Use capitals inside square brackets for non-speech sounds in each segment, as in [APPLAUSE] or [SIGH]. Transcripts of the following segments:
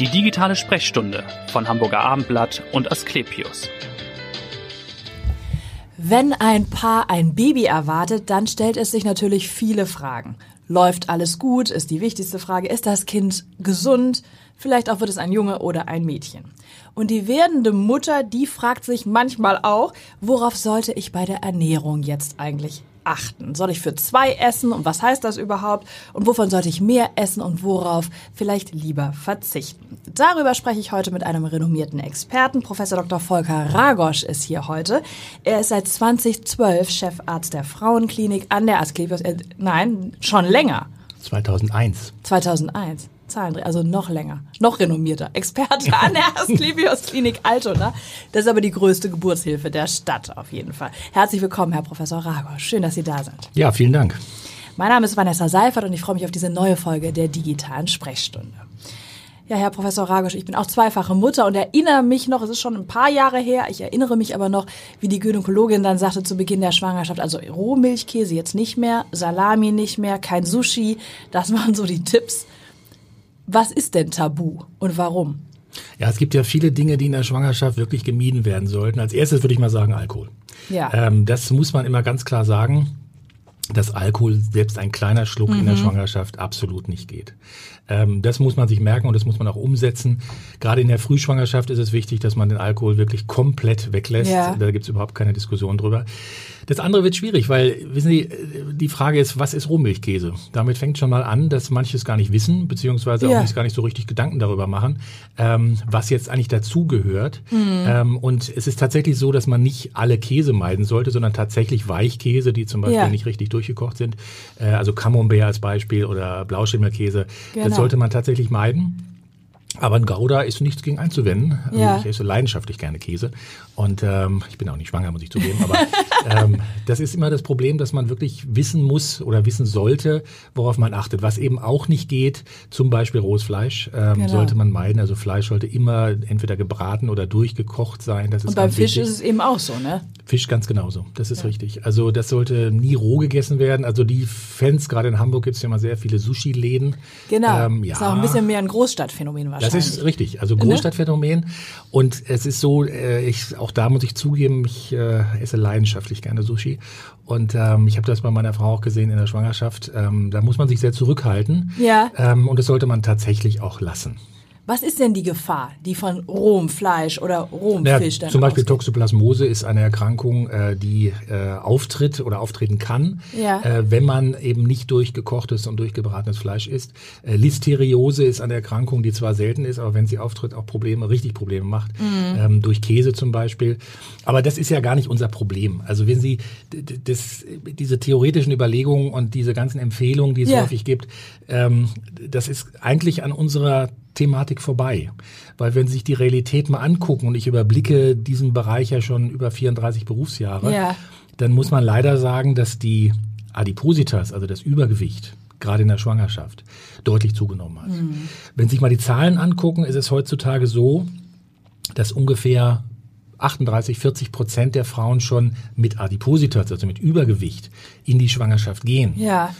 Die digitale Sprechstunde von Hamburger Abendblatt und Asklepios. Wenn ein Paar ein Baby erwartet, dann stellt es sich natürlich viele Fragen. Läuft alles gut? Ist die wichtigste Frage. Ist das Kind gesund? Vielleicht auch wird es ein Junge oder ein Mädchen. Und die werdende Mutter, die fragt sich manchmal auch, worauf sollte ich bei der Ernährung jetzt eigentlich achten? Soll ich für zwei essen und was heißt das überhaupt? Und wovon sollte ich mehr essen und worauf vielleicht lieber verzichten? Darüber spreche ich heute mit einem renommierten Experten. Professor Dr. Volker Ragosch ist hier heute. Er ist seit 2012 Chefarzt der Frauenklinik an der Asklepios. Äh, nein, schon länger. 2001. 2001. Zahlendreher, also noch länger, noch renommierter Experte an der Asklepios Klinik Altona. Das ist aber die größte Geburtshilfe der Stadt auf jeden Fall. Herzlich willkommen, Herr Professor Rago. Schön, dass Sie da sind. Ja, vielen Dank. Mein Name ist Vanessa Seifert und ich freue mich auf diese neue Folge der digitalen Sprechstunde. Ja, Herr Professor Ragosch, ich bin auch zweifache Mutter und erinnere mich noch, es ist schon ein paar Jahre her, ich erinnere mich aber noch, wie die Gynäkologin dann sagte zu Beginn der Schwangerschaft, also Rohmilchkäse jetzt nicht mehr, Salami nicht mehr, kein Sushi, das waren so die Tipps. Was ist denn Tabu und warum? Ja, es gibt ja viele Dinge, die in der Schwangerschaft wirklich gemieden werden sollten. Als erstes würde ich mal sagen Alkohol. Ja. Ähm, das muss man immer ganz klar sagen, dass Alkohol selbst ein kleiner Schluck mhm. in der mhm. Schwangerschaft absolut nicht geht. Ähm, das muss man sich merken und das muss man auch umsetzen. Gerade in der Frühschwangerschaft ist es wichtig, dass man den Alkohol wirklich komplett weglässt. Ja. Da gibt es überhaupt keine Diskussion drüber. Das andere wird schwierig, weil, wissen Sie, die Frage ist, was ist Rohmilchkäse? Damit fängt schon mal an, dass manche es gar nicht wissen, beziehungsweise ja. auch nicht gar nicht so richtig Gedanken darüber machen, ähm, was jetzt eigentlich dazugehört. Mhm. Ähm, und es ist tatsächlich so, dass man nicht alle Käse meiden sollte, sondern tatsächlich Weichkäse, die zum Beispiel ja. nicht richtig durchgekocht sind. Äh, also Camembert als Beispiel oder Blauschimmelkäse. Genau. Das sollte man tatsächlich meiden. Aber ein Gouda ist nichts gegen einzuwenden. Ja. Ich esse leidenschaftlich gerne Käse. Und ähm, ich bin auch nicht schwanger, muss ich zugeben. Aber [LAUGHS] ähm, das ist immer das Problem, dass man wirklich wissen muss oder wissen sollte, worauf man achtet. Was eben auch nicht geht, zum Beispiel rohes Fleisch, ähm, genau. sollte man meiden. Also Fleisch sollte immer entweder gebraten oder durchgekocht sein. Das ist Und beim Fisch wichtig. ist es eben auch so, ne? Fisch ganz genauso. Das ist ja. richtig. Also das sollte nie roh gegessen werden. Also die Fans, gerade in Hamburg gibt es ja immer sehr viele Sushi-Läden. Genau. Ähm, ja. Das ist auch ein bisschen mehr ein Großstadtphänomen wahrscheinlich. Das ist richtig. Also ne? Großstadtphänomen. Ne? Und es ist so, äh, ich auch da muss ich zugeben, ich äh, esse leidenschaftlich gerne Sushi. Und ähm, ich habe das bei meiner Frau auch gesehen in der Schwangerschaft. Ähm, da muss man sich sehr zurückhalten. Ja. Ähm, und das sollte man tatsächlich auch lassen. Was ist denn die Gefahr, die von rohem Fleisch oder rohem ja, Fisch dann Zum Beispiel ausgeht? Toxoplasmose ist eine Erkrankung, äh, die äh, auftritt oder auftreten kann, ja. äh, wenn man eben nicht durchgekochtes und durchgebratenes Fleisch isst. Äh, Listeriose ist eine Erkrankung, die zwar selten ist, aber wenn sie auftritt, auch Probleme, richtig Probleme macht, mhm. ähm, durch Käse zum Beispiel. Aber das ist ja gar nicht unser Problem. Also wenn Sie das, diese theoretischen Überlegungen und diese ganzen Empfehlungen, die es ja. häufig gibt, ähm, das ist eigentlich an unserer Thematik vorbei. Weil wenn Sie sich die Realität mal angucken und ich überblicke diesen Bereich ja schon über 34 Berufsjahre, ja. dann muss man leider sagen, dass die Adipositas, also das Übergewicht, gerade in der Schwangerschaft, deutlich zugenommen hat. Mhm. Wenn Sie sich mal die Zahlen angucken, ist es heutzutage so, dass ungefähr 38, 40 Prozent der Frauen schon mit Adipositas, also mit Übergewicht, in die Schwangerschaft gehen. Ja.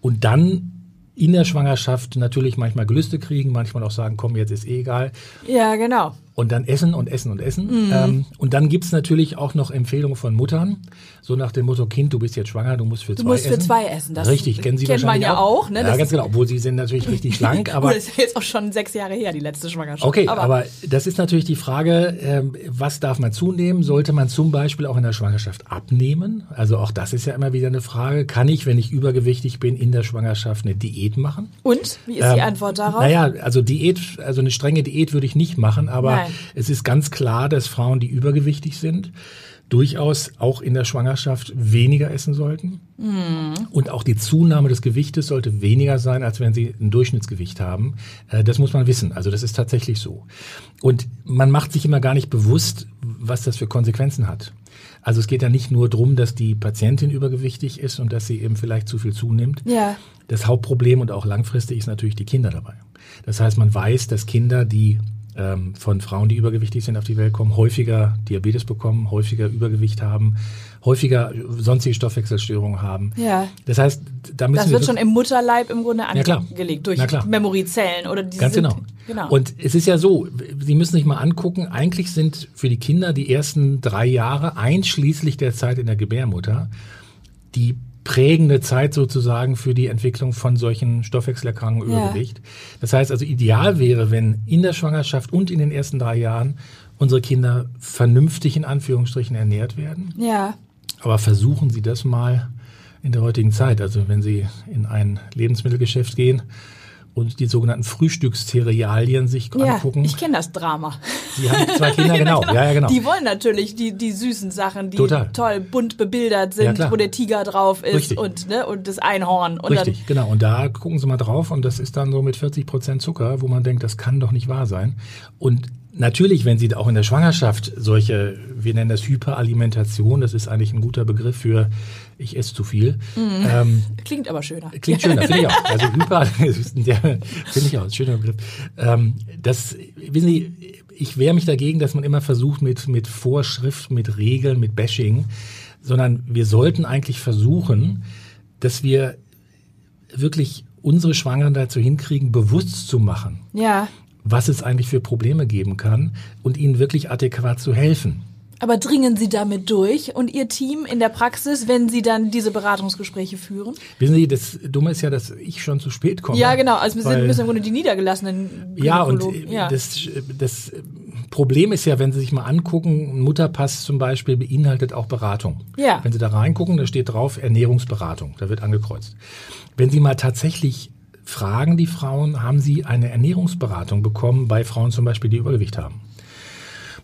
Und dann in der Schwangerschaft natürlich manchmal Gelüste kriegen, manchmal auch sagen, komm, jetzt ist eh egal. Ja, genau und dann essen und essen und essen. Mhm. Ähm, und dann gibt's natürlich auch noch Empfehlungen von Muttern, so nach dem Motto, Kind, du bist jetzt schwanger, du musst für zwei essen. Du musst für zwei essen. Das richtig, kennen Sie kennt man ja auch. ne? Ja, ganz genau, obwohl sie sind natürlich richtig [LAUGHS] schlank. Aber Gut, das ist jetzt auch schon sechs Jahre her, die letzte Schwangerschaft. Okay, aber, aber das ist natürlich die Frage, ähm, was darf man zunehmen? Sollte man zum Beispiel auch in der Schwangerschaft abnehmen? Also auch das ist ja immer wieder eine Frage. Kann ich, wenn ich übergewichtig bin, in der Schwangerschaft eine Diät machen? Und? Wie ist ähm, die Antwort darauf? Naja, also Diät, also eine strenge Diät würde ich nicht machen, aber Nein. Es ist ganz klar, dass Frauen, die übergewichtig sind, durchaus auch in der Schwangerschaft weniger essen sollten. Mhm. Und auch die Zunahme des Gewichtes sollte weniger sein, als wenn sie ein Durchschnittsgewicht haben. Äh, das muss man wissen. Also das ist tatsächlich so. Und man macht sich immer gar nicht bewusst, was das für Konsequenzen hat. Also es geht ja nicht nur darum, dass die Patientin übergewichtig ist und dass sie eben vielleicht zu viel zunimmt. Ja. Das Hauptproblem und auch langfristig ist natürlich die Kinder dabei. Das heißt, man weiß, dass Kinder, die ähm, von Frauen, die übergewichtig sind, auf die Welt kommen, häufiger Diabetes bekommen, häufiger Übergewicht haben, häufiger sonstige Stoffwechselstörungen haben. Ja. Das heißt, da müssen das wir wird schon im Mutterleib im Grunde angelegt durch Memorizellen oder diese Ganz genau. genau. Und es ist ja so, Sie müssen sich mal angucken, eigentlich sind für die Kinder die ersten drei Jahre, einschließlich der Zeit in der Gebärmutter, die prägende Zeit sozusagen für die Entwicklung von solchen Stoffwechselerkrankungen Ja. Übergewicht. Das heißt also, ideal wäre, wenn in der Schwangerschaft und in den ersten drei Jahren unsere Kinder vernünftig in Anführungsstrichen ernährt werden. Ja. Aber versuchen Sie das mal in der heutigen Zeit. Also wenn Sie in ein Lebensmittelgeschäft gehen und die sogenannten Frühstückszerealien sich Ja, angucken. ich kenne das Drama. Sie haben zwei Kinder, [LAUGHS] genau. Ja, ja, genau. Die wollen natürlich die, die süßen Sachen, die Total. toll bunt bebildert Ja, sind, klar. wo der Tiger drauf ist Richtig. und, ne, und das Einhorn. Und Richtig, genau. Und da gucken Sie mal drauf und das ist dann so mit 40 Prozent Zucker, wo man denkt, das kann doch nicht wahr sein. Und natürlich, wenn Sie auch in der Schwangerschaft solche, wir nennen das Hyperalimentation, das ist eigentlich ein guter Begriff für ich esse zu viel. Ähm, dann klingt aber schöner. Klingt schöner, finde ich auch. [LAUGHS] Also hyper, ja, finde ich auch, schöner Begriff. Ähm, das, wissen Sie, ich wehre mich dagegen, dass man immer versucht mit, mit Vorschrift, mit Regeln, mit Bashing, sondern wir sollten eigentlich versuchen, dass wir wirklich unsere Schwangeren dazu hinkriegen, bewusst zu machen, Ja. Was es eigentlich für Probleme geben kann und ihnen wirklich adäquat zu helfen. Aber dringen Sie damit durch und Ihr Team in der Praxis, wenn Sie dann diese Beratungsgespräche führen? Wissen Sie, das Dumme ist ja, dass ich schon zu spät komme. Ja, genau. Also wir sind, müssen im Grunde die niedergelassenen Ja, und äh, Das, das Problem ist ja, wenn Sie sich mal angucken, ein Mutterpass zum Beispiel beinhaltet auch Beratung. Ja. Wenn Sie da reingucken, da steht drauf Ernährungsberatung, da wird angekreuzt. Wenn Sie mal tatsächlich fragen, die Frauen, haben Sie eine Ernährungsberatung bekommen bei Frauen zum Beispiel, die Übergewicht haben?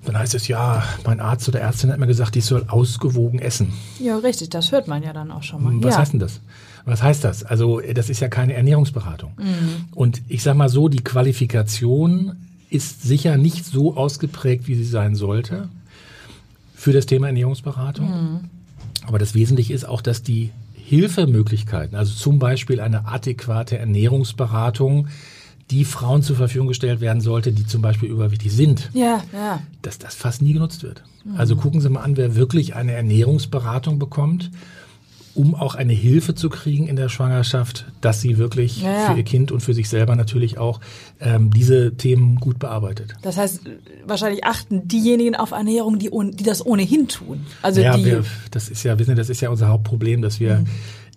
Dann heißt es, ja, mein Arzt oder Ärztin hat mir gesagt, ich soll ausgewogen essen. Ja, richtig. Das hört man ja dann auch schon mal. Was ja. heißt denn das? Was heißt das? Also das ist ja keine Ernährungsberatung. Und ich sage mal so, die Qualifikation ist sicher nicht so ausgeprägt, wie sie sein sollte für das Thema Ernährungsberatung. Aber das Wesentliche ist auch, dass die Hilfemöglichkeiten, also zum Beispiel eine adäquate Ernährungsberatung, die Frauen zur Verfügung gestellt werden sollte, die zum Beispiel übergewichtig sind, Ja, ja. dass das fast nie genutzt wird. Also gucken Sie mal an, wer wirklich eine Ernährungsberatung bekommt, um auch eine Hilfe zu kriegen in der Schwangerschaft, dass sie wirklich Ja, ja. für ihr Kind und für sich selber natürlich auch ähm, diese Themen gut bearbeitet. Das heißt, wahrscheinlich achten diejenigen auf Ernährung, die, die das ohnehin tun. Also ja, die. wir, das ist ja, wissen Sie, das ist ja unser Hauptproblem, dass wir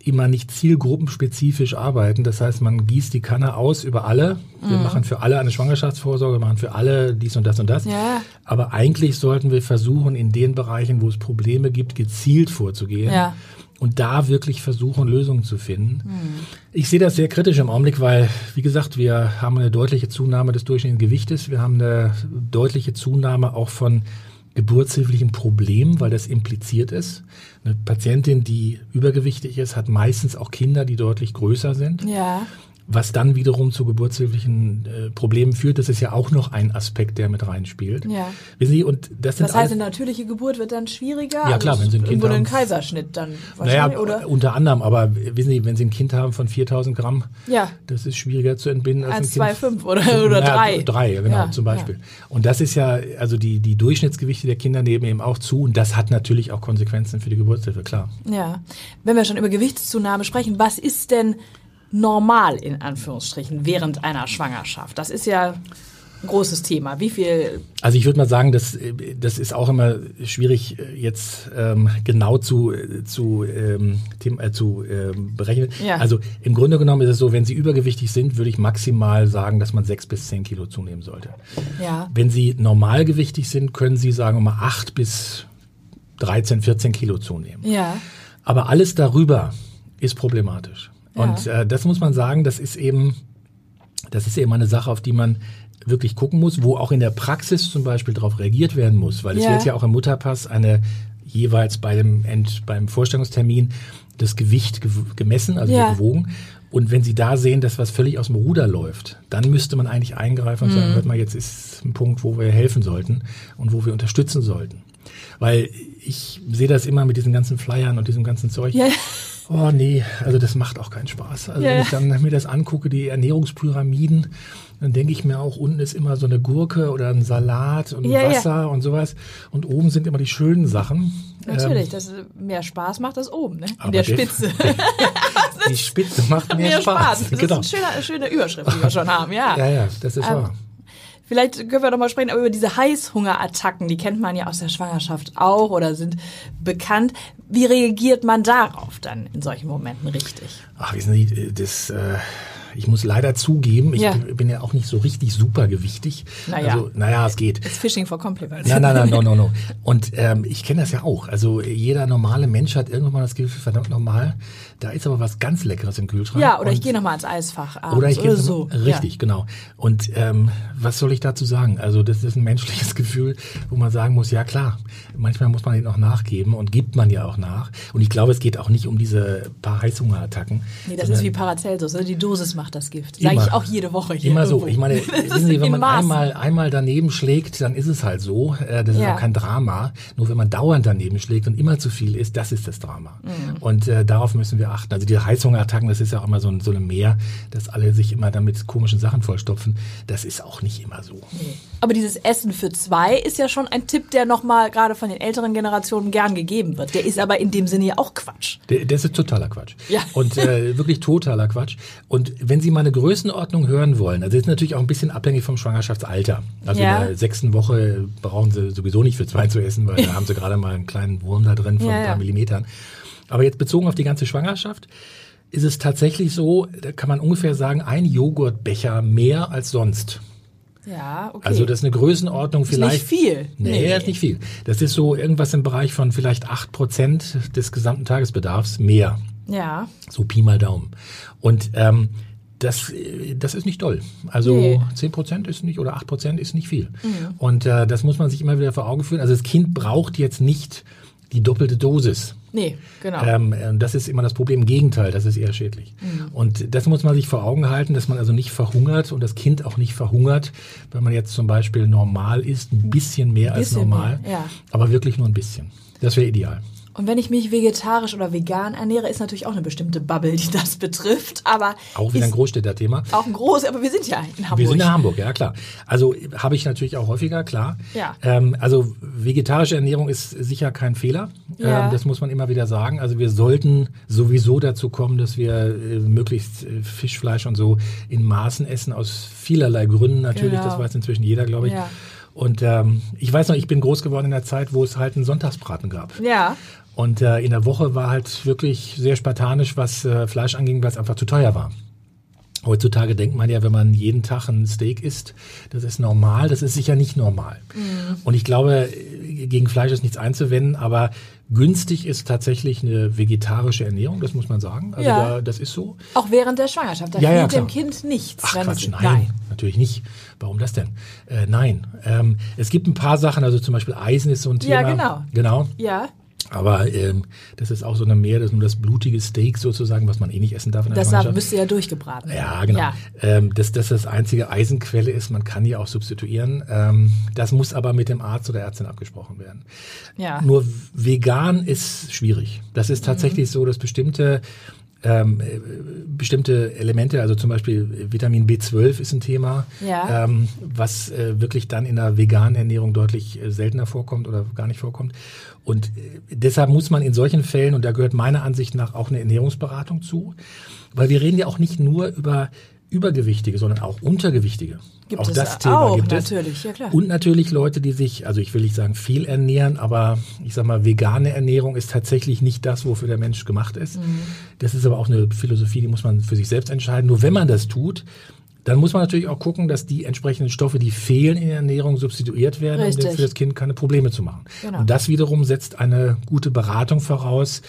immer nicht zielgruppenspezifisch arbeiten. Das heißt, man gießt die Kanne aus über alle. Wir machen für alle eine Schwangerschaftsvorsorge, machen für alle dies und das und das. Ja. Aber eigentlich sollten wir versuchen, in den Bereichen, wo es Probleme gibt, gezielt vorzugehen. Ja. Und da wirklich versuchen, Lösungen zu finden. Ich sehe das sehr kritisch im Augenblick, weil, wie gesagt, wir haben eine deutliche Zunahme des durchschnittlichen Gewichtes. Wir haben eine deutliche Zunahme auch von geburtshilflichen Problemen, weil das impliziert ist. Eine Patientin, die übergewichtig ist, hat meistens auch Kinder, die deutlich größer sind ja. Was dann wiederum zu geburtshilflichen äh, Problemen führt. Das ist ja auch noch ein Aspekt, der mit reinspielt. Ja. Wissen Sie, und das sind Das heißt, eine natürliche Geburt wird dann schwieriger? Ja, klar, wenn Sie ein Kind haben. Kaiserschnitt dann naja, wahrscheinlich, oder? unter anderem, aber wissen Sie, wenn Sie ein Kind haben von 4000 Gramm, Ja. das ist schwieriger zu entbinden als ein 1, Kind. 2, 5 oder, [LAUGHS] oder Naja, 3. Drei, genau, Ja, zum Beispiel. Und das ist ja, also die, die Durchschnittsgewichte der Kinder nehmen eben auch zu und das hat natürlich auch Konsequenzen für die Geburtshilfe, klar. Ja. Wenn wir schon über Gewichtszunahme sprechen, was ist denn normal in Anführungsstrichen während einer Schwangerschaft? Das ist ja ein großes Thema. Wie viel? Also ich würde mal sagen, das, das ist auch immer schwierig jetzt ähm, genau zu, zu, ähm, äh, zu ähm, berechnen. Ja. Also im Grunde genommen ist es so, wenn Sie übergewichtig sind, würde ich maximal sagen, dass man sechs bis zehn Kilo zunehmen sollte. Ja. Wenn Sie normalgewichtig sind, können Sie sagen wir mal acht bis 13, 14 Kilo zunehmen. Ja. Aber alles darüber ist problematisch. Ja. Und äh, das muss man sagen, das ist eben, das ist eben eine Sache, auf die man wirklich gucken muss, wo auch in der Praxis zum Beispiel darauf reagiert werden muss, weil es Ja. wird ja auch im Mutterpass eine jeweils bei dem End, beim Vorstellungstermin das Gewicht gew- gemessen, also Ja. gewogen. Und wenn Sie da sehen, dass was völlig aus dem Ruder läuft, dann müsste man eigentlich eingreifen und Mhm. sagen, hört mal, jetzt ist ein Punkt, wo wir helfen sollten und wo wir unterstützen sollten. Weil ich sehe das immer mit diesen ganzen Flyern und diesem ganzen Zeug. Ja. Oh nee, also das macht auch keinen Spaß. Also Ja. wenn ich dann mir das angucke, die Ernährungspyramiden, dann denke ich mir auch, unten ist immer so eine Gurke oder ein Salat und ja. Wasser und sowas. Und oben sind immer die schönen Sachen. Natürlich, Ähm, dass es mehr Spaß macht das oben, ne? In der Spitze. [LAUGHS] die Spitze macht mehr, mehr Spaß. Spaß. Das genau. ist eine schöne, schöne Überschrift, die wir schon haben, ja. Ja, ja, das ist Ähm, wahr. Vielleicht können wir noch mal sprechen über diese Heißhungerattacken. Die kennt man ja aus der Schwangerschaft auch oder sind bekannt. Wie reagiert man darauf dann in solchen Momenten richtig? Ach, wissen Sie, das... Ich muss leider zugeben, ich ja. bin ja auch nicht so richtig supergewichtig. Naja, also, naja es geht. It's fishing for compliments. Nein, nein, nein, no, no, no. [LAUGHS] Und ähm, ich kenne das ja auch. Also jeder normale Mensch hat irgendwann mal das Gefühl, verdammt normal, da ist aber was ganz Leckeres im Kühlschrank. Ja, oder ich gehe nochmal ins Eisfach abends oder ich gehe so. Richtig, ja. genau. Und ähm, was soll ich dazu sagen? Also das ist ein menschliches [LAUGHS] Gefühl, wo man sagen muss, ja klar, manchmal muss man den auch nachgeben und gibt man ja auch nach. Und ich glaube, es geht auch nicht um diese paar Heißhungerattacken. Nee, das ist wie Paracelsus, ne? die Dosis macht das Gift. Sage ich auch jede Woche hier. Immer irgendwo. so. Ich meine, [LAUGHS] wissen Sie, wenn man einmal, einmal daneben schlägt, dann ist es halt so. Äh, das ist ja. auch kein Drama. Nur wenn man dauernd daneben schlägt und immer zu viel ist, das ist das Drama. Mhm. Und äh, darauf müssen wir achten. Also die Heißhungerattacken, das ist ja auch immer so ein, so ein Meer, dass alle sich immer damit komischen Sachen vollstopfen. Das ist auch nicht immer so. Nee. Aber dieses Essen für zwei ist ja schon ein Tipp, der nochmal gerade von den älteren Generationen gern gegeben wird. Der ist aber in dem Sinne ja auch Quatsch. Der, der ist totaler Quatsch. Ja. Und äh, wirklich totaler Quatsch. Und wenn Sie mal eine Größenordnung hören wollen, also das ist natürlich auch ein bisschen abhängig vom Schwangerschaftsalter. Also ja. in der sechsten Woche brauchen Sie sowieso nicht für zwei zu essen, weil [LAUGHS] da haben Sie gerade mal einen kleinen Wurm da drin von ja, ein paar Millimetern. Aber jetzt bezogen auf die ganze Schwangerschaft ist es tatsächlich so, da kann man ungefähr sagen, ein Joghurtbecher mehr als sonst. Ja, okay. Also das ist eine Größenordnung vielleicht. Ist nicht viel. Nee, nee, ist nicht viel. Das ist so irgendwas im Bereich von vielleicht acht Prozent des gesamten Tagesbedarfs mehr. Ja. So Pi mal Daumen. Und ähm, das, das ist nicht doll. Also nee. 10 Prozent ist nicht oder 8 Prozent ist nicht viel. Mhm. Und äh, das muss man sich immer wieder vor Augen führen. Also das Kind braucht jetzt nicht die doppelte Dosis. Nee, genau. Ähm, das ist immer das Problem. Im Gegenteil, das ist eher schädlich. Mhm. Und das muss man sich vor Augen halten, dass man also nicht verhungert und das Kind auch nicht verhungert, wenn man jetzt zum Beispiel normal isst, ein bisschen mehr ein bisschen als normal, mehr, ja. aber wirklich nur ein bisschen. Das wäre ideal. Und wenn ich mich vegetarisch oder vegan ernähre, ist natürlich auch eine bestimmte Bubble, die das [LAUGHS] betrifft. Aber auch wieder ein Großstädter-Thema. Auch ein groß, aber wir sind ja in Hamburg. Wir sind in Hamburg, ja klar. Also habe ich natürlich auch häufiger, klar. Ja. Ähm, also vegetarische Ernährung ist sicher kein Fehler. Ja. Ähm, das muss man immer wieder sagen. Also wir sollten sowieso dazu kommen, dass wir äh, möglichst äh, Fischfleisch und so in Maßen essen, aus vielerlei Gründen natürlich. Genau. Das weiß inzwischen jeder, glaube ich. Ja. Und ähm, ich weiß noch, ich bin groß geworden in der Zeit, wo es halt einen Sonntagsbraten gab. Ja. Und äh, in der Woche war halt wirklich sehr spartanisch, was äh, Fleisch anging, weil es einfach zu teuer war. Heutzutage denkt man ja, wenn man jeden Tag ein Steak isst, das ist normal. Das ist sicher nicht normal. Mhm. Und ich glaube, gegen Fleisch ist nichts einzuwenden, aber günstig ist tatsächlich eine vegetarische Ernährung, das muss man sagen. Also ja. da, das ist so. Auch während der Schwangerschaft. Da ja, ja, dem Kind nichts. Ach Quatsch, nein, nein, natürlich nicht. Warum das denn? Äh, nein. Ähm, es gibt ein paar Sachen, also zum Beispiel Eisen ist so ein Thema. Ja, genau. Genau. Ja. Aber ähm, das ist auch so eine mehr, das ist nur das blutige Steak sozusagen, was man eh nicht essen darf. In der das müsste ja durchgebraten werden. Ja, genau. Ja. Ähm, dass das das einzige Eisenquelle ist, man kann die auch substituieren. Ähm, das muss aber mit dem Arzt oder Ärztin abgesprochen werden. Ja. Nur vegan ist schwierig. Das ist tatsächlich mhm. so, dass bestimmte ähm, äh, bestimmte Elemente, also zum Beispiel Vitamin B12 ist ein Thema, ja. ähm, was äh, wirklich dann in der veganen Ernährung deutlich äh, seltener vorkommt oder gar nicht vorkommt. Und äh, deshalb muss man in solchen Fällen, und da gehört meiner Ansicht nach auch eine Ernährungsberatung zu, weil wir reden ja auch nicht nur über Übergewichtige, sondern auch Untergewichtige. Gibt auch das Thema auch, gibt es. Natürlich, ja klar. Und natürlich Leute, die sich, also ich will nicht sagen viel ernähren, aber ich sag mal, vegane Ernährung ist tatsächlich nicht das, wofür der Mensch gemacht ist. Mhm. Das ist aber auch eine Philosophie, die muss man für sich selbst entscheiden. Nur wenn man das tut, dann muss man natürlich auch gucken, dass die entsprechenden Stoffe, die fehlen in der Ernährung, substituiert werden, Richtig. um für das Kind keine Probleme zu machen. Genau. Und das wiederum setzt eine gute Beratung voraus,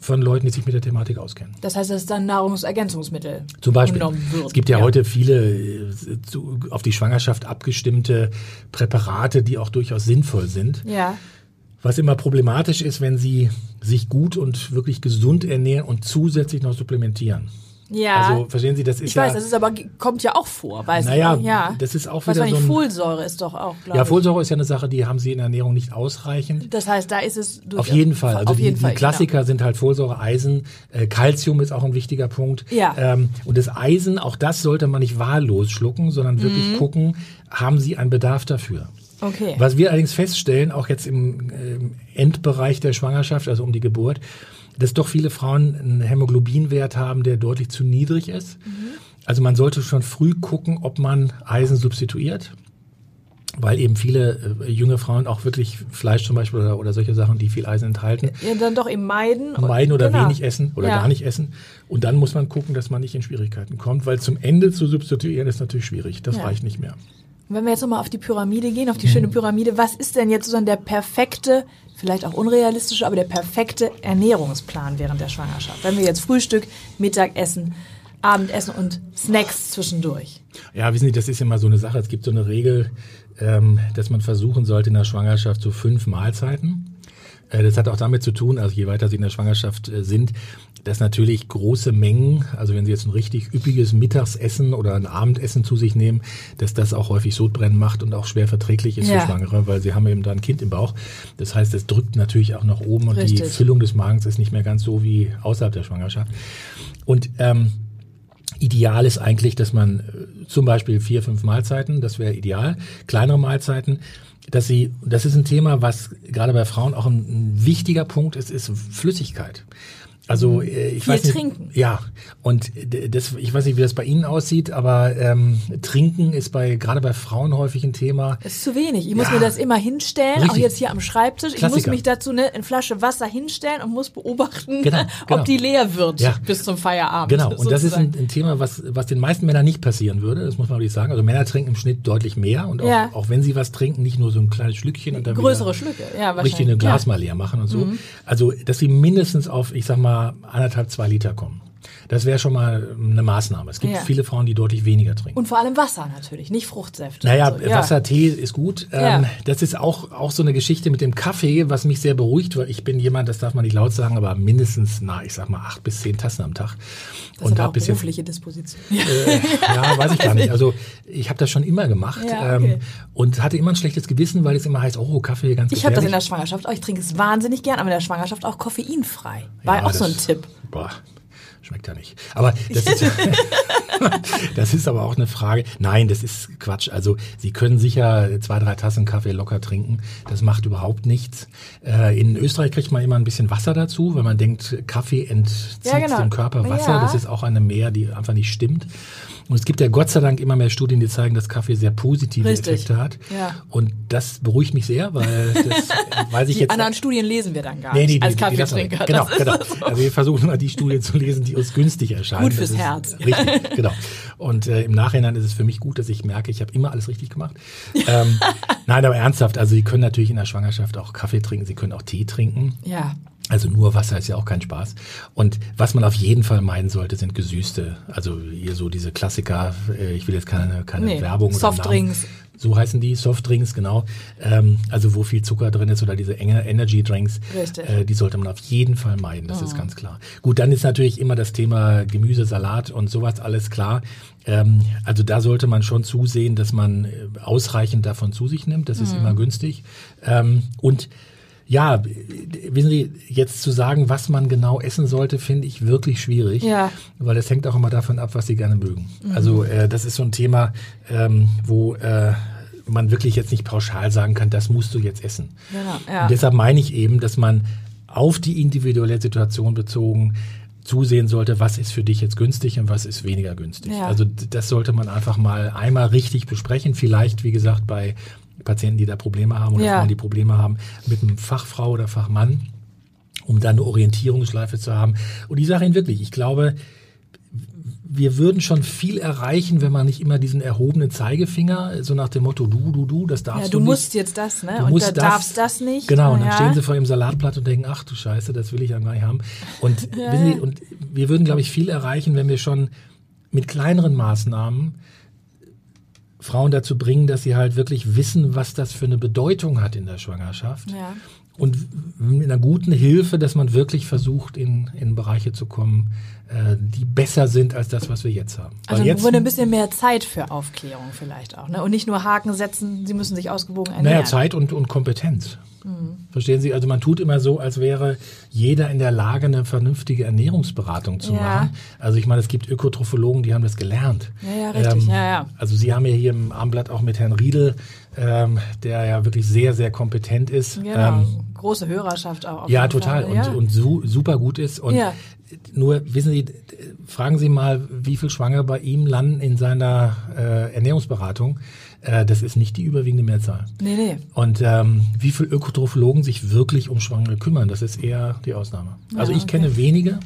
von Leuten, die sich mit der Thematik auskennen. Das heißt, dass dann Nahrungsergänzungsmittel zum Beispiel. Es gibt ja, ja, heute viele äh, auf die Schwangerschaft abgestimmte Präparate, die auch durchaus sinnvoll sind. Ja. Was immer problematisch ist, wenn sie sich gut und wirklich gesund ernähren und zusätzlich noch supplementieren. Ja. Also verstehen Sie, das ist ich ja. Ich weiß, das ist aber kommt ja auch vor, weiß naja, ich. Ja. Das ist auch wieder so ein, Folsäure ist doch auch. Ja, Folsäure ist ja eine Sache, die haben Sie in der Ernährung nicht ausreichend. Das heißt, da ist es auf jeden Fall. Also die, die, Klassiker genau. sind halt Folsäure, Eisen, äh, Calcium ist auch ein wichtiger Punkt. Ja. Ähm, und das Eisen, auch das sollte man nicht wahllos schlucken, sondern wirklich mhm. gucken, haben Sie einen Bedarf dafür. Okay. Was wir allerdings feststellen, auch jetzt im, im Endbereich der Schwangerschaft, also um die Geburt, dass doch viele Frauen einen Hämoglobinwert haben, der deutlich zu niedrig ist. Mhm. Also man sollte schon früh gucken, ob man Eisen substituiert. weil eben viele äh, junge Frauen auch wirklich Fleisch zum Beispiel oder, oder solche Sachen, die viel Eisen enthalten. Ja, dann doch eben meiden. Meiden oder genau. wenig essen oder ja. gar nicht essen. Und dann muss man gucken, dass man nicht in Schwierigkeiten kommt, weil zum Ende zu substituieren ist natürlich schwierig. Das ja. reicht nicht mehr. Und wenn wir jetzt nochmal auf die Pyramide gehen, auf die mhm. schöne Pyramide, was ist denn jetzt sozusagen der perfekte, vielleicht auch unrealistische, aber der perfekte Ernährungsplan während der Schwangerschaft? Wenn wir jetzt Frühstück, Mittagessen, Abendessen und Snacks zwischendurch. Ja, wissen Sie, das ist immer so eine Sache. Es gibt so eine Regel, ähm, dass man versuchen sollte in der Schwangerschaft so fünf Mahlzeiten. Äh, das hat auch damit zu tun, also je weiter Sie in der Schwangerschaft äh, sind, dass natürlich große Mengen, also wenn Sie jetzt ein richtig üppiges Mittagsessen oder ein Abendessen zu sich nehmen, dass das auch häufig Sodbrennen macht und auch schwer verträglich ist ja. für Schwangere, weil sie haben eben da ein Kind im Bauch. Das heißt, es drückt natürlich auch nach oben und richtig. die Füllung des Magens ist nicht mehr ganz so wie außerhalb der Schwangerschaft. Und ähm, Ideal ist eigentlich, dass man äh, zum Beispiel vier, fünf Mahlzeiten, das wäre ideal, kleinere Mahlzeiten, dass sie, das ist ein Thema, was gerade bei Frauen auch ein, ein wichtiger Punkt ist, ist Flüssigkeit. Also mhm. äh, ich Viel weiß nicht, trinken. Ja, und das, ich weiß nicht, wie das bei Ihnen aussieht, aber ähm, Trinken ist bei gerade bei Frauen häufig ein Thema. Das ist zu wenig. Ich muss mir das immer hinstellen, Richtig. auch jetzt hier am Schreibtisch. Klassiker. Ich muss mich dazu eine, eine Flasche Wasser hinstellen und muss beobachten, genau, [LAUGHS] genau. ob die leer wird ja. bis zum Feierabend. Genau, und sozusagen. das ist ein, ein, Thema, was, was den meisten Männern nicht passieren würde. Das muss man wirklich sagen. Also Männer trinken im Schnitt deutlich mehr und auch, ja. auch wenn sie was trinken, nicht nur so ein kleines Schlückchen und dann größere Schlücke, ja, wahrscheinlich. Richtig eine Glas mal leer machen und so. Mhm. Also, dass sie mindestens auf, ich sag mal, anderthalb, zwei Liter kommen. Das wäre schon mal eine Maßnahme. Es gibt ja. viele Frauen, die deutlich weniger trinken. Und vor allem Wasser natürlich, nicht Fruchtsäfte. Naja, so. ja. Wasser, Tee ist gut. Ähm, das ist auch, auch so eine Geschichte mit dem Kaffee, was mich sehr beruhigt, weil ich bin jemand, das darf man nicht laut sagen, aber mindestens, na, ich sag mal, acht bis zehn Tassen am Tag. Das und ist aber auch berufliche Disposition. Äh, [LAUGHS] ja, weiß ich gar nicht. Also ich habe das schon immer gemacht ja, okay. ähm, und hatte immer ein schlechtes Gewissen, weil es immer heißt, oh, Kaffee ganz Ich habe das in der Schwangerschaft auch. Ich trinke es wahnsinnig gern, aber in der Schwangerschaft auch koffeinfrei. War ja, auch so ein Tipp. Boah, Schmeckt ja nicht. Aber das ist, [LAUGHS] das ist aber auch eine Frage. Nein, das ist Quatsch. Also Sie können sicher zwei, drei Tassen Kaffee locker trinken. Das macht überhaupt nichts. Äh, in Österreich kriegt man immer ein bisschen Wasser dazu, weil man denkt, Kaffee entzieht ja, genau. dem Körper Wasser. Ja. Das ist auch eine Mehr, die einfach nicht stimmt. Und es gibt ja Gott sei Dank immer mehr Studien, die zeigen, dass Kaffee sehr positive Richtig. Effekte hat. Ja. Und das beruhigt mich sehr, weil das [LAUGHS] weiß ich die jetzt. anderen Studien lesen wir dann gar nee, nicht die, als Kaffeetrinker. Genau, genau. Also wir versuchen immer die Studien zu lesen, die uns günstig erscheinen. Gut fürs Herz. [LAUGHS] Richtig, genau. Und äh, im Nachhinein ist es für mich gut, dass ich merke, ich habe immer alles richtig gemacht. Ähm, [LAUGHS] nein, aber ernsthaft, also Sie können natürlich in der Schwangerschaft auch Kaffee trinken, Sie können auch Tee trinken. Ja. Also nur Wasser ist ja auch kein Spaß. Und was man auf jeden Fall meiden sollte, sind gesüßte. Also hier so diese Klassiker, äh, ich will jetzt keine, keine nee, Werbung. Softdrinks. So heißen die, Softdrinks, genau. Ähm, also wo viel Zucker drin ist oder diese enge Energy Drinks, äh, die sollte man auf jeden Fall meiden, das oh. ist ganz klar. Gut, dann ist natürlich immer das Thema Gemüse, Salat und sowas alles klar. Ähm, also da sollte man schon zusehen, dass man äh, ausreichend davon zu sich nimmt, das mhm. ist immer günstig. Ähm, und ja, wissen Sie, jetzt zu sagen, was man genau essen sollte, finde ich wirklich schwierig. Ja. Weil das hängt auch immer davon ab, was Sie gerne mögen. Mhm. Also äh, das ist so ein Thema, ähm, wo äh, man wirklich jetzt nicht pauschal sagen kann, das musst du jetzt essen. Genau, ja. Und deshalb meine ich eben, dass man auf die individuelle Situation bezogen zusehen sollte, was ist für dich jetzt günstig und was ist weniger günstig. Ja. Also das sollte man einfach mal einmal richtig besprechen. Vielleicht, wie gesagt, bei Patienten, die da Probleme haben oder ja. Frauen, die Probleme haben, mit einem Fachfrau oder Fachmann, um da eine Orientierungsschleife zu haben. Und ich sage Ihnen wirklich, ich glaube, wir würden schon viel erreichen, wenn man nicht immer diesen erhobenen Zeigefinger, so nach dem Motto, du, du, du, das darfst ja, du, du musst jetzt das, ne? Du und musst da das, darfst das nicht. Genau, und dann ja. stehen sie vor ihrem Salatblatt und denken, ach du Scheiße, das will ich ja gar nicht haben. Und, [LAUGHS] ja. Sie, und wir würden, glaube ich, viel erreichen, wenn wir schon mit kleineren Maßnahmen Frauen dazu bringen, dass sie halt wirklich wissen, was das für eine Bedeutung hat in der Schwangerschaft. Ja. Und mit einer guten Hilfe, dass man wirklich versucht, in, in Bereiche zu kommen, äh, die besser sind als das, was wir jetzt haben. Also jetzt, wurde ein bisschen mehr Zeit für Aufklärung vielleicht auch. Ne? Und nicht nur Haken setzen, sie müssen sich ausgewogen ernähren. Naja, Zeit und, und Kompetenz. Mhm. Verstehen Sie? Also man tut immer so, als wäre jeder in der Lage, eine vernünftige Ernährungsberatung zu ja. machen. Also ich meine, es gibt Ökotrophologen, die haben das gelernt. Ja, ja, richtig. Ähm, ja, ja. Also Sie haben ja hier im Armblatt auch mit Herrn Riedel, ähm, der ja wirklich sehr, sehr kompetent ist. Genau. Ähm, Große Hörerschaft auch. ja, total. Fall. Und, ja. und su super gut ist. Und ja nur wissen Sie, fragen Sie mal, wie viel Schwangere bei ihm landen in seiner äh, Ernährungsberatung. Äh, das ist nicht die überwiegende Mehrzahl. Nee, nee. Und ähm, wie viel Ökotrophologen sich wirklich um Schwangere kümmern, das ist eher die Ausnahme. Ja, also ich okay. kenne wenige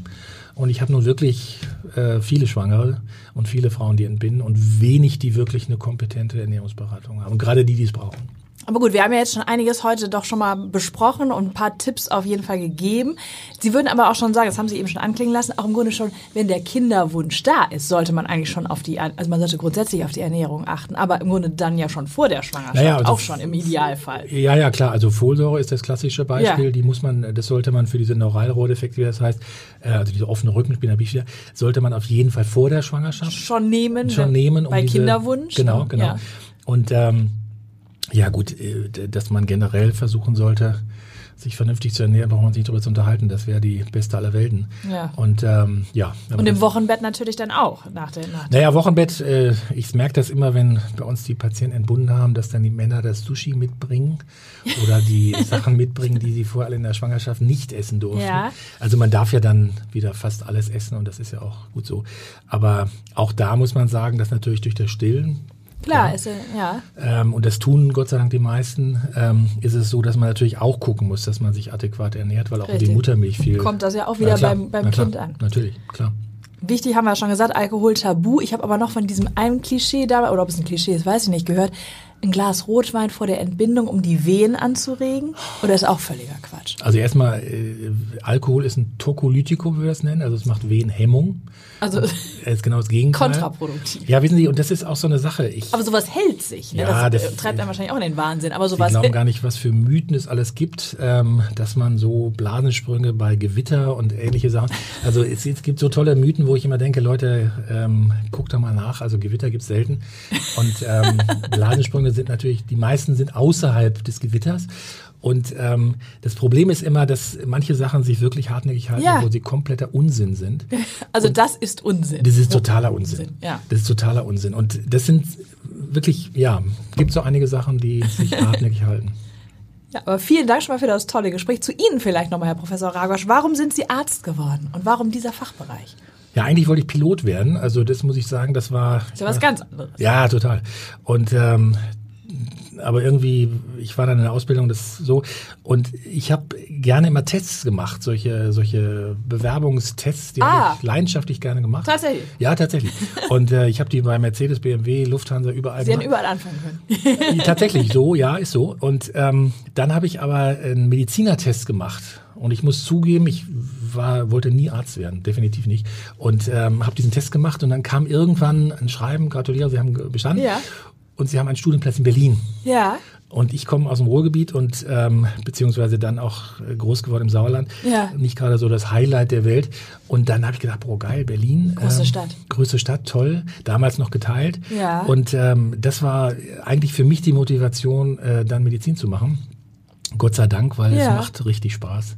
und ich habe nun wirklich äh, viele Schwangere und viele Frauen, die entbinden und wenig, die wirklich eine kompetente Ernährungsberatung haben. Und gerade die, die es brauchen. Aber gut, wir haben ja jetzt schon einiges heute doch schon mal besprochen und ein paar Tipps auf jeden Fall gegeben. Sie würden aber auch schon sagen, das haben Sie eben schon anklingen lassen, auch im Grunde schon, wenn der Kinderwunsch da ist, sollte man eigentlich schon auf die, also man sollte grundsätzlich auf die Ernährung achten, aber im Grunde dann ja schon vor der Schwangerschaft, naja, also auch schon im Idealfall. Ja, ja, klar. Also Folsäure ist das klassische Beispiel. Ja. Die muss man, das sollte man für diese Neuralrohrdefekte, wie das heißt, äh, also diese offene Rückenspinnerbichia, sollte man auf jeden Fall vor der Schwangerschaft schon nehmen. Schon nehmen. Um bei diese, Kinderwunsch. Genau, genau. Ja. Und ähm, ja gut, äh, dass man generell versuchen sollte, sich vernünftig zu ernähren, braucht man sich darüber zu unterhalten. Das wäre die beste aller Welten. Ja. Und ähm, ja. Und im Wochenbett natürlich dann auch nach der Nacht. Naja, Wochenbett, äh, ich merke das immer, wenn bei uns die Patienten entbunden haben, dass dann die Männer das Sushi mitbringen oder die [LAUGHS] Sachen mitbringen, die sie vorher in der Schwangerschaft nicht essen durften. Ja. Also man darf ja dann wieder fast alles essen und das ist ja auch gut so. Aber auch da muss man sagen, dass natürlich durch das Stillen Klar, ja. ist ja. Ähm, und das tun Gott sei Dank die meisten. Ähm, ist es so, dass man natürlich auch gucken muss, dass man sich adäquat ernährt, weil auch Richtig. die Muttermilch viel. Kommt das ja auch wieder klar, beim, beim Kind an. Natürlich, klar. Wichtig haben wir schon gesagt, Alkohol tabu. Ich habe aber noch von diesem einen Klischee da, oder ob es ein Klischee ist, weiß ich nicht, gehört ein Glas Rotwein vor der Entbindung, um die Wehen anzuregen? Oder ist auch völliger Quatsch? Also erstmal, äh, Alkohol ist ein Tokolytikum, wie wir das nennen. Also es macht Wehenhemmung. Also ist genau das Gegenteil. Kontraproduktiv. Ja, wissen Sie, und das ist auch so eine Sache. Ich, aber sowas hält sich. Ne? Ja, das, das treibt einem wahrscheinlich auch in den Wahnsinn. Aber sowas Sie glauben gar nicht, was für Mythen es alles gibt, ähm, dass man so Blasensprünge bei Gewitter und ähnliche Sachen. Also es, es gibt so tolle Mythen, wo ich immer denke, Leute, ähm, guckt da mal nach. Also Gewitter gibt es selten. Und ähm, [LAUGHS] Blasensprünge sind natürlich, die meisten sind außerhalb des Gewitters. Und ähm, das Problem ist immer, dass manche Sachen sich wirklich hartnäckig halten, ja. wo sie kompletter Unsinn sind. [LAUGHS] Also und das ist Unsinn. Das ist totaler Unsinn. Unsinn. Ja. Das ist totaler Unsinn. Und das sind wirklich, ja, gibt so einige Sachen, die sich [LAUGHS] hartnäckig halten. Ja, aber vielen Dank schon mal für das tolle Gespräch. Zu Ihnen vielleicht nochmal, Herr Professor Ragosch. Warum sind Sie Arzt geworden und warum dieser Fachbereich? Ja, eigentlich wollte ich Pilot werden. Also das muss ich sagen, das war. Das ist ja was ganz anderes. Ja, total. Und ähm, aber irgendwie, ich war dann in der Ausbildung das so und ich habe gerne immer Tests gemacht, solche solche Bewerbungstests, die ah. habe ich leidenschaftlich gerne gemacht. Tatsächlich? Ja, tatsächlich. und äh, ich habe die bei Mercedes, BMW, Lufthansa überall Sie gemacht. überall anfangen können. tatsächlich so, ja, ist so. Und ähm, dann habe ich aber einen Medizinertest gemacht und ich muss zugeben, ich war, wollte nie Arzt werden, definitiv nicht. Und ähm, habe diesen Test gemacht und dann kam irgendwann ein Schreiben, gratuliere, Sie haben bestanden. Ja. Und Sie haben einen Studienplatz in Berlin. Ja. Und ich komme aus dem Ruhrgebiet und ähm, beziehungsweise dann auch äh, groß geworden im Sauerland. Ja. Nicht gerade so das Highlight der Welt. Und dann habe ich gedacht, boah, geil, Berlin. Große ähm, Stadt. Größte Stadt, toll. Damals noch geteilt. Ja. Und ähm, das war eigentlich für mich die Motivation, äh, dann Medizin zu machen. Gott sei Dank, weil ja. es macht richtig Spaß.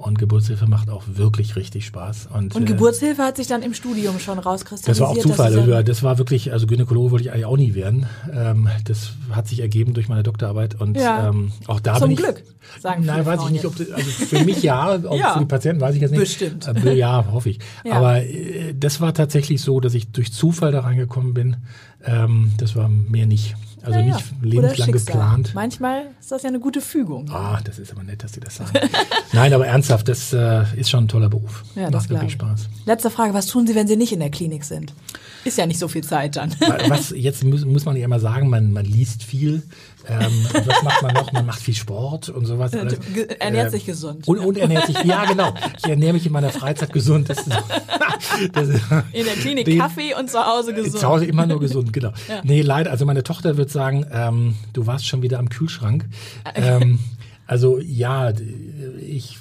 Und Geburtshilfe macht auch wirklich richtig Spaß. Und, und äh, Geburtshilfe hat sich dann im Studium schon rauskristallisiert. Das war auch Zufall. Das, das war wirklich, also Gynäkologe wollte ich eigentlich auch nie werden. Ähm, das hat sich ergeben durch meine Doktorarbeit. Und ja. ähm, auch da Zum bin ich. Glück, sagen Nein, weiß ich nicht, ob das, also für mich ja, [LAUGHS] ob ja. für die Patienten weiß ich jetzt nicht. Bestimmt. Äh, ja, hoffe ich. [LAUGHS] Ja. Aber äh, das war tatsächlich so, dass ich durch Zufall da reingekommen bin. Ähm, das war mehr nicht. Also ja, nicht lebenslang geplant. Manchmal ist das ja eine gute Fügung. Ah, das ist aber nett, dass Sie das sagen. [LAUGHS] Nein, aber ernsthaft, das äh, ist schon ein toller Beruf. Ja, das Macht wirklich Spaß. Letzte Frage, was tun Sie, wenn Sie nicht in der Klinik sind? Ist ja nicht so viel Zeit dann. Was, jetzt muss, muss man ja immer sagen, man, man liest viel. Ähm, was macht man noch? Man macht viel Sport und sowas. Alles. Ernährt äh, sich gesund. Und, und ernährt sich, ja genau. Ich ernähre mich in meiner Freizeit gesund. Das ist, [LAUGHS] das ist, in der Klinik den, Kaffee und zu Hause gesund. Zu Hause immer nur gesund, genau. Ja. Nee, leider. Also meine Tochter wird sagen, ähm, du warst schon wieder am Kühlschrank. Ähm, also ja, ich,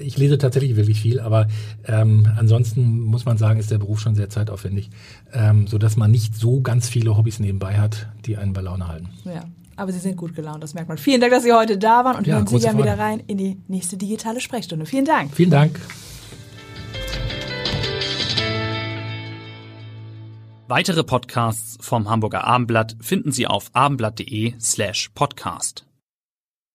ich lese tatsächlich wirklich viel, aber ähm, ansonsten muss man sagen, ist der Beruf schon sehr zeitaufwendig, ähm, so dass man nicht so ganz viele Hobbys nebenbei hat, die einen bei Laune halten. Ja, aber Sie sind gut gelaunt, das merkt man. Vielen Dank, dass Sie heute da waren und ja, hören Sie gerne wieder rein in die nächste digitale Sprechstunde. Vielen Dank. Vielen Dank. Weitere Podcasts vom Hamburger Abendblatt finden Sie auf abendblatt.de slash podcast.